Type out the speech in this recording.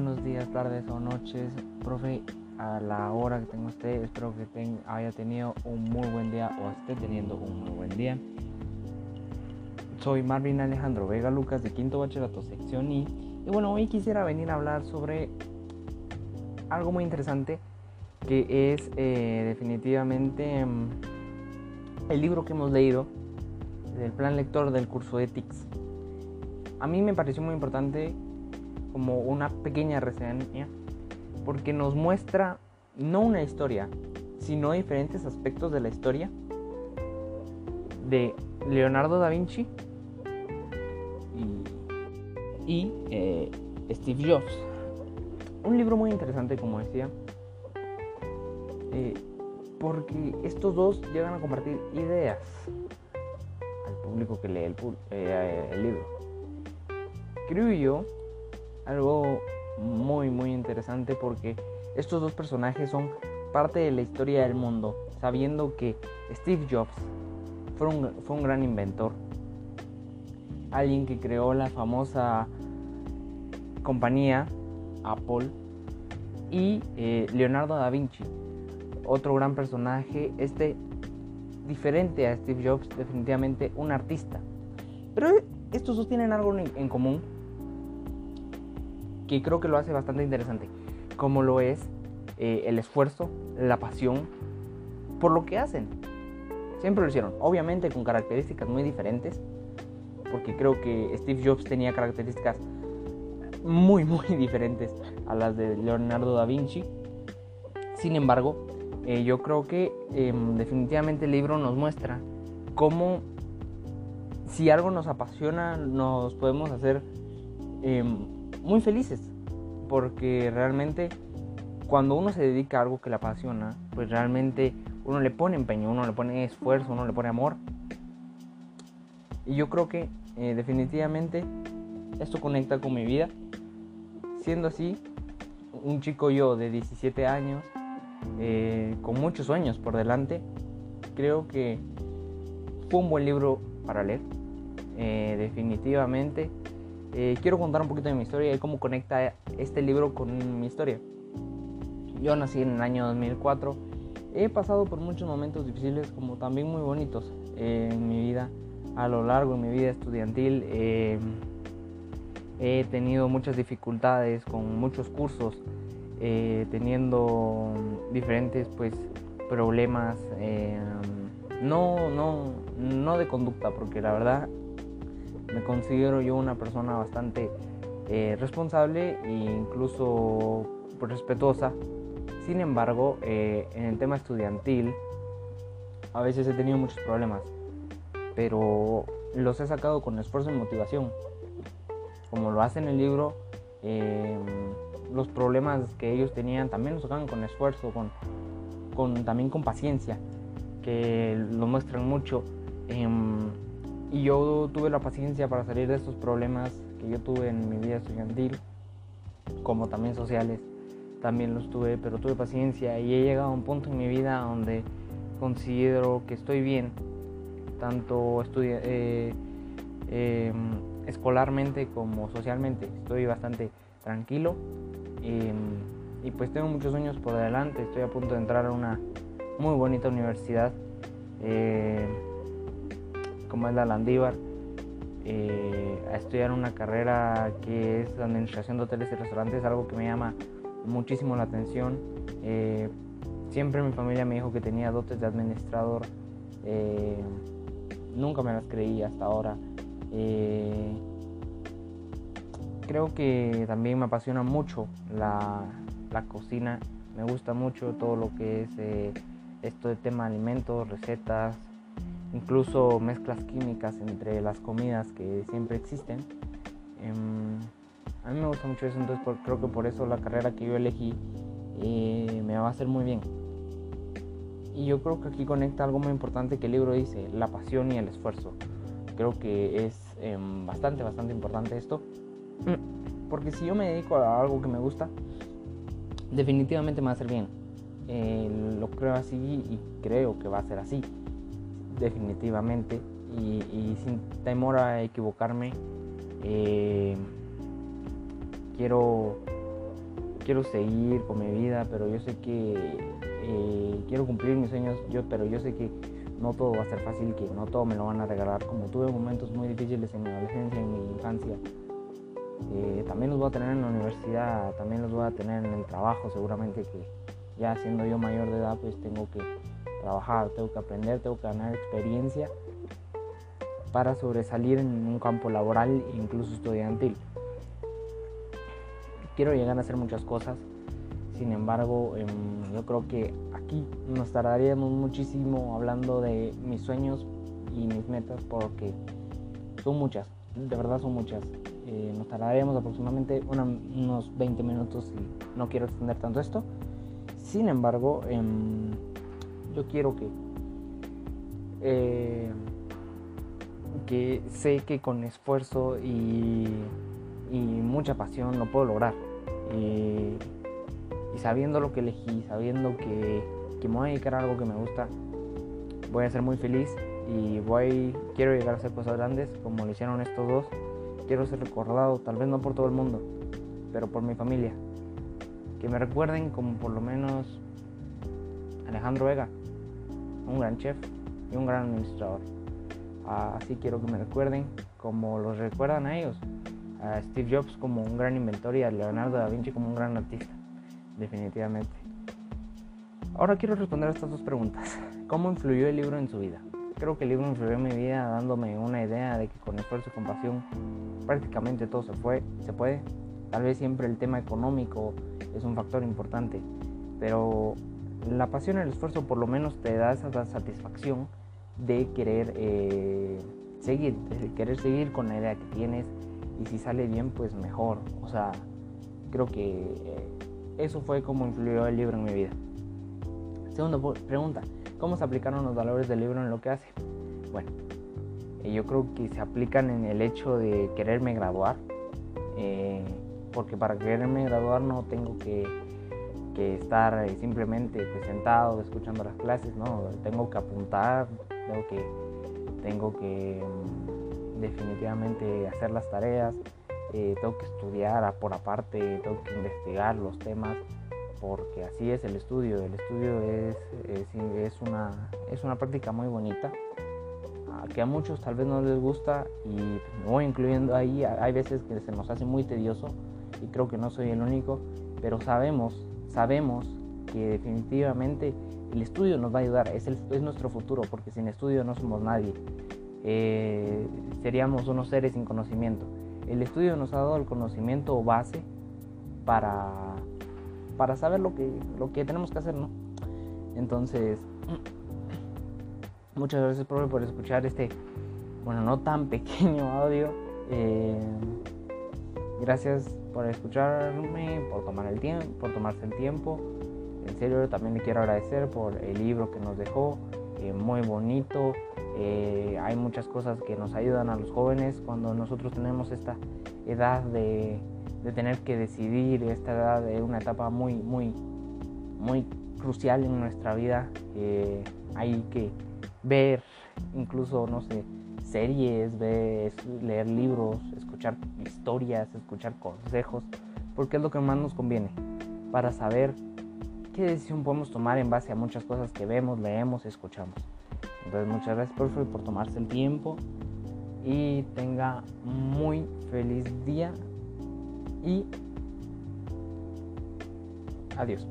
buenos días, tardes o noches, profe. A la hora que tenga usted, espero que haya tenido un muy buen día o esté teniendo un muy buen día. Soy Marvin Alejandro Vega Lucas de Quinto Bachillerato Sección I. Y bueno, hoy quisiera venir a hablar sobre algo muy interesante que es eh, definitivamente mm, el libro que hemos leído del plan lector del curso Ethics. A mí me pareció muy importante como una pequeña reseña porque nos muestra no una historia, sino diferentes aspectos de la historia de Leonardo da Vinci y, eh, Steve Jobs. Un libro muy interesante, como decía, eh, porque estos dos llegan a compartir ideas al público que lee el, eh, el libro. Creo yo algo muy muy interesante porque estos dos personajes son parte de la historia del mundo, sabiendo que Steve Jobs fue un, fue un gran inventor, alguien que creó la famosa compañía Apple y eh, Leonardo da Vinci, otro gran personaje, este diferente a Steve Jobs, definitivamente un artista. Pero estos dos tienen algo en común que creo que lo hace bastante interesante, como lo es eh, el esfuerzo, la pasión por lo que hacen. Siempre lo hicieron, obviamente con características muy diferentes, porque creo que Steve Jobs tenía características muy, muy diferentes a las de Leonardo da Vinci. Sin embargo, eh, yo creo que em, definitivamente el libro nos muestra cómo si algo nos apasiona, nos podemos hacer em, muy felices, porque realmente cuando uno se dedica a algo que le apasiona, pues realmente uno le pone empeño, uno le pone esfuerzo, uno le pone amor. Y yo creo que eh, definitivamente esto conecta con mi vida. Siendo así, un chico yo de 17 años, eh, con muchos sueños por delante, creo que fue un buen libro para leer. Eh, definitivamente eh, quiero contar un poquito de mi historia y cómo conecta este libro con mi historia. Yo nací en el año 2004. He pasado por muchos momentos difíciles como también muy bonitos en mi vida. A lo largo de mi vida estudiantil eh, he tenido muchas dificultades con muchos cursos, eh, teniendo diferentes pues problemas. no, no, no de conducta, porque la verdad me considero yo una persona bastante eh, responsable e incluso respetuosa. Sin embargo, eh, en el tema estudiantil, a veces he tenido muchos problemas, pero los he sacado con esfuerzo y motivación. Como lo hace en el libro, em, los problemas que ellos tenían también los sacan con esfuerzo, con, también con paciencia, que lo muestran mucho. Em, y yo tuve la paciencia para salir de estos problemas que yo tuve en mi vida estudiantil, como también sociales, también los tuve, pero tuve paciencia y he llegado a un punto en mi vida donde considero que estoy bien, tanto eh, em, escolarmente como socialmente. Estoy bastante tranquilo em, y pues tengo muchos sueños por delante. Estoy a punto de entrar a una muy bonita universidad. Eh, como es la Landívar, eh, a estudiar una carrera que es Administración de Hoteles y Restaurantes, algo que me llama muchísimo la atención. Eh, siempre mi familia me dijo que tenía dotes de administrador, eh, nunca me las creí hasta ahora. creo que también me apasiona mucho la, la, cocina, me gusta mucho todo lo que es esto de tema de alimentos, recetas, incluso mezclas químicas entre las comidas que siempre existen. Em, a mí me gusta mucho eso, entonces creo que por eso la carrera que yo elegí eh, me va a hacer muy bien. Y yo creo que aquí conecta algo muy importante que el libro dice, la pasión y el esfuerzo. Creo que es em, bastante, bastante importante esto. Porque si yo me dedico a algo que me gusta, definitivamente me va a hacer bien. Eh, lo creo así y creo que va a ser así definitivamente y, sin temor a equivocarme eh, quiero quiero seguir con mi vida, pero yo sé que eh, quiero cumplir mis sueños, yo, pero yo sé que no todo va a ser fácil, que no todo me lo van a regalar, como tuve momentos muy difíciles en mi adolescencia, en mi infancia. Eh, también los voy a tener en la universidad, también los voy a tener en el trabajo, seguramente que ya siendo yo mayor de edad, pues tengo que trabajar, tengo que aprender, tengo que ganar experiencia para sobresalir en un campo laboral e incluso estudiantil quiero llegar a hacer muchas cosas. Sin embargo, em, yo creo que aquí nos tardaríamos muchísimo hablando de mis sueños y mis metas porque son muchas, de verdad son muchas. Eh, nos tardaríamos aproximadamente unos 20 minutos y no quiero extender tanto esto. Sin embargo, em, yo quiero que, eh, que sé que con esfuerzo y, y mucha pasión lo puedo lograr. Y, sabiendo lo que elegí, sabiendo que, me voy a dedicar a algo que me gusta, voy a ser muy feliz y voy, quiero llegar a hacer cosas grandes como lo hicieron estos dos. Quiero ser recordado, tal vez no por todo el mundo, pero por mi familia. Que me recuerden como por lo menos Alejandro Vega, un gran chef y un gran administrador. Así quiero que me recuerden como los recuerdan a ellos a Steve Jobs como un gran inventor y a Leonardo da Vinci como un gran artista, definitivamente. Ahora quiero responder a estas dos preguntas. ¿Cómo influyó el libro en su vida? Creo que el libro influyó en mi vida dándome una idea de que con esfuerzo y compasión prácticamente todo se, fue, se puede. Tal vez siempre el tema económico es un factor importante, pero la pasión el esfuerzo por lo menos te da esa satisfacción de querer eh, seguir, querer seguir con la idea que tienes, y si sale bien, pues mejor. O sea, creo que eh, eso fue como influyó el libro en mi vida. Segunda pregunta, ¿cómo se aplicaron los valores del libro en lo que hace? Bueno, eh, yo creo que se aplican en el hecho de quererme graduar, porque para quererme graduar no tengo que, estar simplemente pues, sentado escuchando las clases, no, tengo que apuntar, tengo que, tengo que mm, definitivamente hacer las tareas, eh, tengo que estudiar por aparte, tengo que investigar los temas, porque así es el estudio. El estudio es, es, una, es una práctica muy bonita, que a muchos tal vez no les gusta y me voy incluyendo ahí. Hay veces que se nos hace muy tedioso y creo que no soy el único, pero sabemos, sabemos que definitivamente el estudio nos va a ayudar, es, es nuestro futuro, porque sin estudio no somos nadie. Eh, seríamos unos seres sin conocimiento. El estudio nos ha dado el conocimiento base para, para saber lo que, lo que tenemos que hacer, ¿no? Entonces, muchas gracias, profe, por escuchar este, bueno, no tan pequeño audio. Eh, gracias por escucharme, por tomar el tiempo, por tomarse el tiempo. En serio, también le quiero agradecer por el libro que nos dejó, eh, muy bonito. Eh, hay muchas cosas que nos ayudan a los jóvenes cuando nosotros tenemos esta edad de, tener que decidir, esta edad de una etapa muy, muy, muy crucial en nuestra vida. Eh, hay que ver incluso, no sé, series, leer libros, escuchar historias, escuchar consejos, porque es lo que más nos conviene para saber qué decisión podemos tomar en base a muchas cosas que vemos, leemos y escuchamos. Entonces muchas gracias por, por tomarse el tiempo y tenga muy feliz día y adiós.